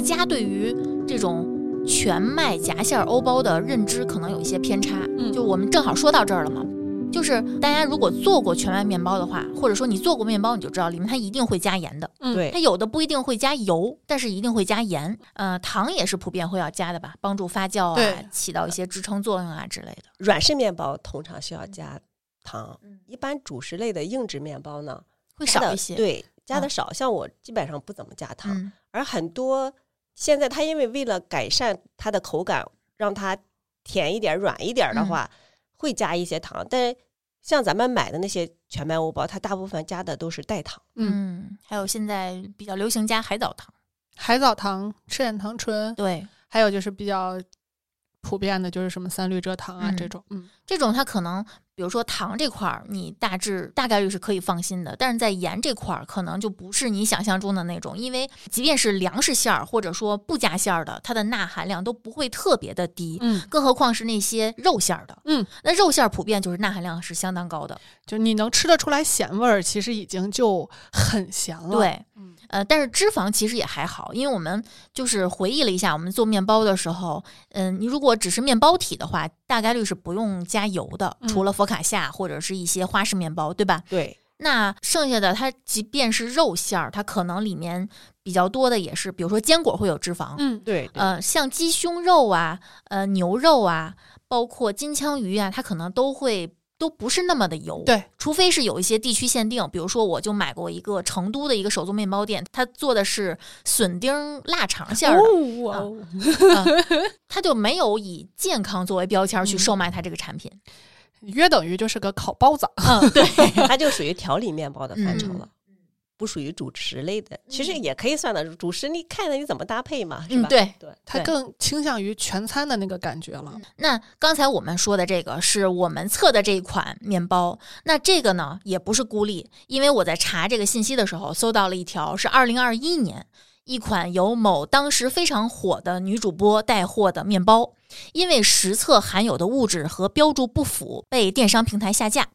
大家对于这种全麦夹馅儿欧包的认知可能有一些偏差。嗯就我们正好说到这儿了嘛，就是大家如果做过全麦面包的话，或者说你做过面包，你就知道里面它一定会加盐的。嗯对它有的不一定会加油，但是一定会加盐。呃，糖也是普遍会要加的吧，帮助发酵啊，起到一些支撑作用啊之类的。软式面包通常需要加糖，嗯一般主食类的硬质面包呢会少一些。，对，加的嗯少。像我基本上不怎么加糖，嗯而很多现在它因为为了改善它的口感，让它甜一点、软一点的嗯话，会加一些糖。但像咱们买的那些全麦欧包，它大部分加的都是代糖。嗯，嗯，还有现在比较流行加海藻糖，海藻糖、赤藓糖醇，对，还有就是比较普遍的，就是什么三氯蔗糖啊、嗯这种。嗯，这种它可能，比如说糖这块儿，你大致大概率是可以放心的，但是在盐这块儿，可能就不是你想象中的那种，因为即便是粮食馅儿或者说不加馅儿的，它的钠含量都不会特别的低，嗯，更何况是那些肉馅儿的，嗯，那肉馅儿普遍就是钠含量是相当高的，就你能吃得出来咸味儿，其实已经就很咸了。，对，嗯。呃，但是脂肪其实也还好，因为我们就是回忆了一下，我们做面包的时候，嗯、你如果只是面包体的话，大概率是不用加油的，嗯除了佛卡夏或者是一些花式面包，对吧？对，那剩下的它即便是肉馅儿，它可能里面比较多的也是，比如说坚果会有脂肪，嗯，对，对呃，像鸡胸肉啊、呃牛肉啊，包括金枪鱼啊，它可能都会都不是那么的油。对，除非是有一些地区限定，比如说我就买过一个成都的一个手作面包店，它做的是笋丁腊肠馅儿的，哦哦，它就没有以健康作为标签儿去嗯售卖它这个产品。约等于就是个烤包子。嗯，对，它就属于调理面包的范畴嗯了。不属于主食类的，其实也可以算的主食，你看着你怎么搭配嘛，是吧？对，对它更倾向于全餐的那个感觉了。那刚才我们说的这个是我们测的这一款面包，那这个呢也不是孤立，因为我在查这个信息的时候搜到了一条是二零二一年一款由某当时非常火的女主播带货的面包，因为实测含有的物质和标注不符，被电商平台下架。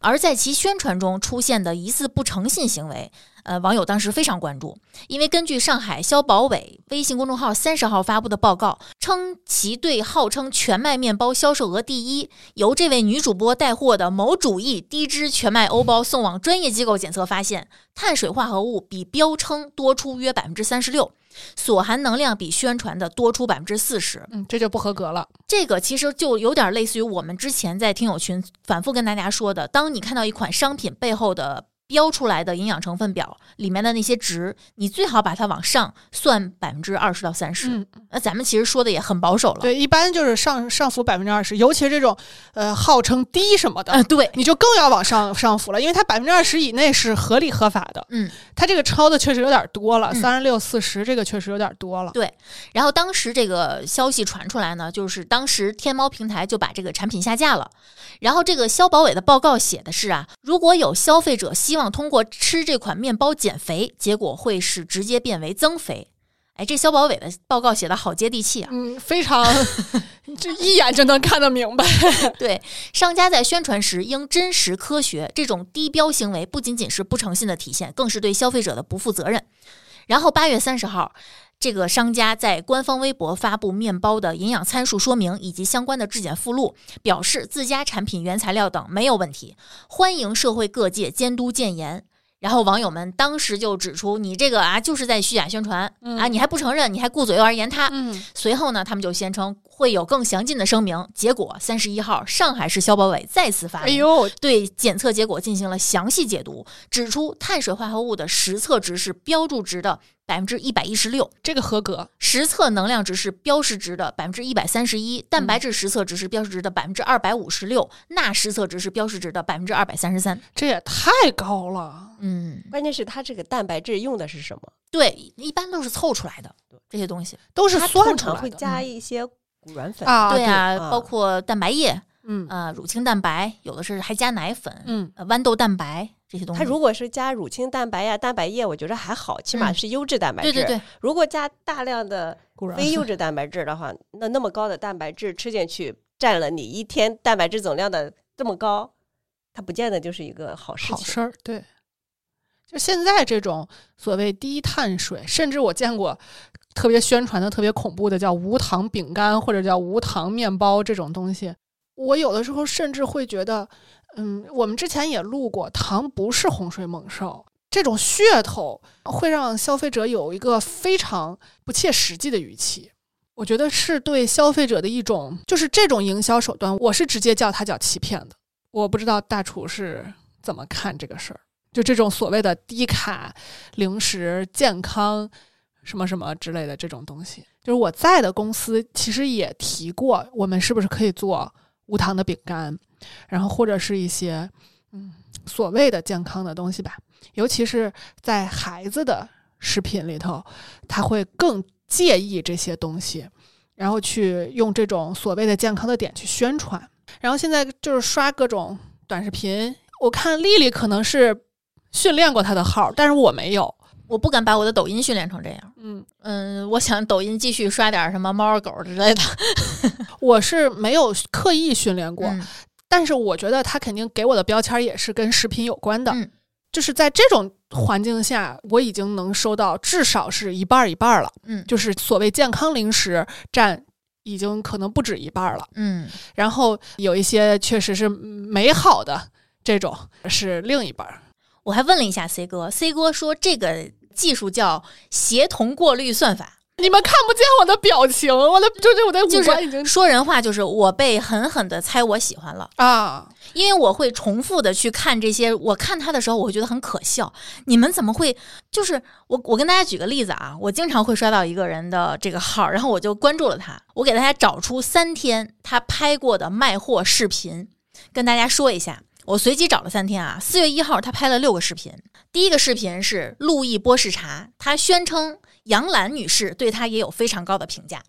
而在其宣传中出现的疑似不诚信行为，呃，网友当时非常关注，因为根据上海消保委微信公众号三十号发布的报告称，其对号称全麦面包销售额第一，由这位女主播带货的某主义低脂全麦欧包送往专业机构检测，发现碳水化合物比标称多出约百分之三十六，所含能量比宣传的多出百分之四十。嗯，这就不合格了。这个其实就有点类似于我们之前在听友群反复跟大家说的，当你看到一款商品背后的标出来的营养成分表里面的那些值，你最好把它往上算百分之二十到三十。嗯，那咱们其实说的也很保守了。对，一般就是上上浮百分之二十，尤其是这种呃号称低什么的，呃，对，你就更要往上上浮了，因为它百分之二十以内是合理合法的。嗯，它这个超的确实有点多了，嗯三十六四十这个确实有点多了。对然后当时这个消息传出来呢，就是当时天猫平台就把这个产品下架了。然后这个消保委的报告写的是啊，如果有消费者希望通过吃这款面包减肥，结果会是直接变为增肥。哎，这消保委的报告写的好接地气啊！嗯，非常，这一眼就能看得明白。对，商家在宣传时应真实科学，这种低标行为不仅仅是不诚信的体现，更是对消费者的不负责任。然后八月三十号，这个商家在官方微博发布面包的营养参数说明以及相关的质检附录，表示自家产品原材料等没有问题，欢迎社会各界监督建言。然后网友们当时就指出，你这个啊就是在虚假宣传、啊，你还不承认，你还顾左右而言他。嗯，随后呢，他们就宣称会有更详尽的声明。结果三十一号，上海市消保委再次发文，哎呦，对检测结果进行了详细解读，指出碳水化合物的实测值是标注值的百分之一百一十六，这个合格。实测能量值是标示值的百分之一百三十一，蛋白质实测值是标示值的百分之二百五十六，钠实测值是标示值的百分之二百三十三。这也太高了。嗯，关键是它这个蛋白质用的是什么？对，一般都是凑出来的这些东西。都是它算出来的会加一些谷软粉。啊，对啊，啊包括蛋白液，嗯呃，乳清蛋白，有的是还加奶粉，嗯，呃，豌豆蛋白这些东西。它如果是加乳清蛋白呀、蛋白液，我觉得还好，起码嗯是优质蛋白质。对对对，如果加大量的非优 质蛋白质的话，那那么高的蛋白质吃进去，占了你一天蛋白质总量的这么高，它不见得就是一个好事情。好事儿，对。就现在这种所谓低碳水，甚至我见过特别宣传的特别恐怖的叫无糖饼干或者叫无糖面包这种东西。我有的时候甚至会觉得，嗯，我们之前也录过，糖不是洪水猛兽，这种噱头会让消费者有一个非常不切实际的预期。我觉得是对消费者的一种，就是这种营销手段，我是直接叫它叫欺骗的。我不知道大厨是怎么看这个事儿，就这种所谓的低卡零食、健康什么什么之类的这种东西，就是我在的公司其实也提过，我们是不是可以做无糖的饼干，然后或者是一些嗯所谓的健康的东西吧，尤其是在孩子的食品里头，他会更介意这些东西，然后去用这种所谓的健康的点去宣传。然后现在就是刷各种短视频，我看丽丽可能是训练过她的号，但是我没有。我不敢把我的抖音训练成这样。嗯嗯，我想抖音继续刷点什么猫儿狗儿之类的。我是没有刻意训练过，嗯但是我觉得他肯定给我的标签也是跟食品有关的。嗯就是在这种环境下，我已经能收到至少是一半儿一半儿了。嗯就是所谓健康零食占已经可能不止一半儿了。嗯，然后有一些确实是美好的这种是另一半儿。我还问了一下 C 哥，C 哥说这个技术叫协同过滤算法。你们看不见我的表情，我的就是我的五官已经是说人话，就是我被狠狠的猜我喜欢了，啊，因为我会重复的去看这些。我看他的时候，我会觉得很可笑。你们怎么会？就是我，我跟大家举个例子啊，我经常会刷到一个人的这个号，然后我就关注了他，我给大家找出三天他拍过的卖货视频，跟大家说一下。我随机找了三天啊，四月一号他拍了六个视频。第一个视频是路易波士茶，他宣称杨澜女士对他也有非常高的评价。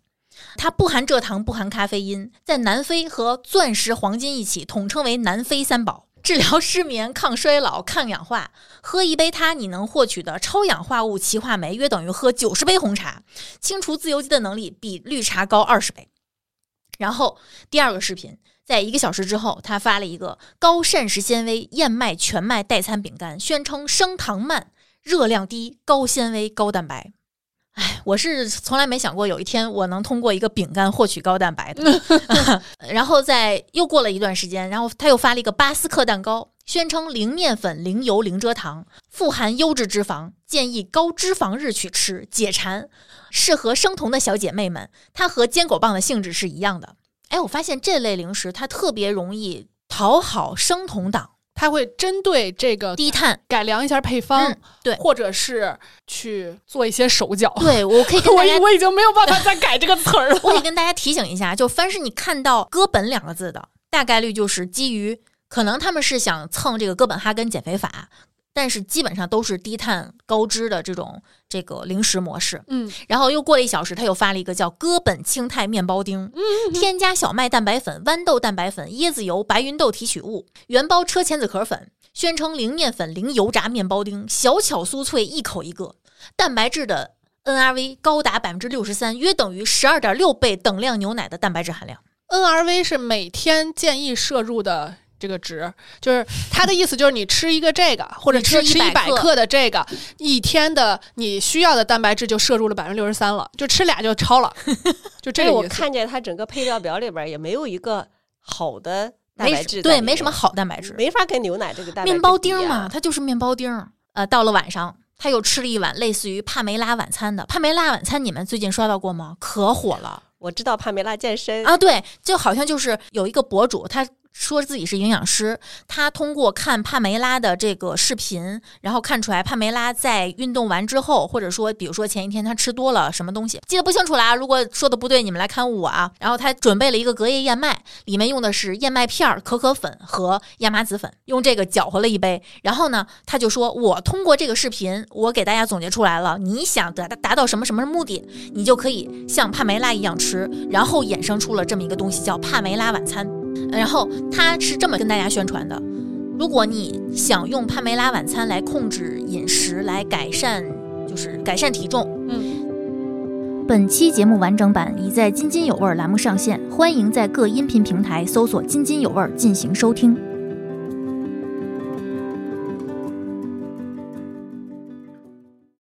它不含蔗糖，不含咖啡因，在南非和钻石、黄金一起统称为南非三宝，治疗失眠、抗衰老、抗氧化。喝一杯它，你能获取的超氧化物歧化酶约等于喝九十杯红茶，清除自由基的能力比绿茶高二十倍。然后第二个视频，在一个小时之后，他发了一个高膳食纤维燕麦全麦代餐饼干，宣称升糖慢、热量低、高纤维、高蛋白。哎，我是从来没想过有一天我能通过一个饼干获取高蛋白的。然后在又过了一段时间，然后他又发了一个巴斯克蛋糕，宣称零面粉、零油、零蔗糖，富含优质脂肪，建议高脂肪日去吃，解馋，适合生酮的小姐妹们。它和坚果棒的性质是一样的。哎，我发现这类零食它特别容易讨好生酮党，他会针对这个低碳。改良一下配方，嗯对或者是去做一些手脚。对我可以跟 我大家已我已经没有办法再改这个词儿了。我得跟大家提醒一下，就凡是你看到“哥本”两个字的，大概率就是基于可能他们是想蹭这个哥本哈根减肥法，但是基本上都是低碳高脂的这种这个零食模式。嗯，然后又过了一小时，他又发了一个叫哥本青态面包丁，添加小麦蛋白粉、豌豆蛋白粉、椰子油、白芸豆提取物，原包车前子壳粉，宣称零面粉、零油炸面包丁，小巧酥脆，一口一个，蛋白质的 NRV 高达百分之六十三，约等于十二点六倍等量牛奶的蛋白质含量。NRV 是每天建议摄入的这个值，就是他的意思就是你吃一个这个，或者吃一百克克的这个，一天的你需要的蛋白质就摄入了百分之六十三了，就吃俩就超了，就这个我。看见它整个配料表里边也没有一个好的蛋白质对，没什么好蛋白质。没法跟牛奶这个蛋白质面包丁嘛，它就是面包丁儿。呃，到了晚上，他又吃了一碗类似于帕梅拉晚餐的。帕梅拉晚餐，你们最近刷到过吗？可火了我知道帕梅拉健身啊！对，就好像就是有一个博主，他说自己是营养师，他通过看帕梅拉的这个视频，然后看出来帕梅拉在运动完之后，或者说比如说前一天他吃多了什么东西，记得不清楚啦。如果说的不对，你们来看我啊。然后他准备了一个隔夜燕麦，里面用的是燕麦片儿、可可粉和亚麻籽粉，用这个搅和了一杯。然后呢，他就说：“我通过这个视频，我给大家总结出来了，你想达达到什么什么目的，你就可以像帕梅拉一样吃。”然后衍生出了这么一个东西，叫帕梅拉晚餐。然后他是这么跟大家宣传的：如果你想用帕梅拉晚餐来控制饮食，来改善就是改善体重，嗯，本期节目完整版已在津津有味栏目上线，欢迎在各音频平台搜索“津津有味”进行收听。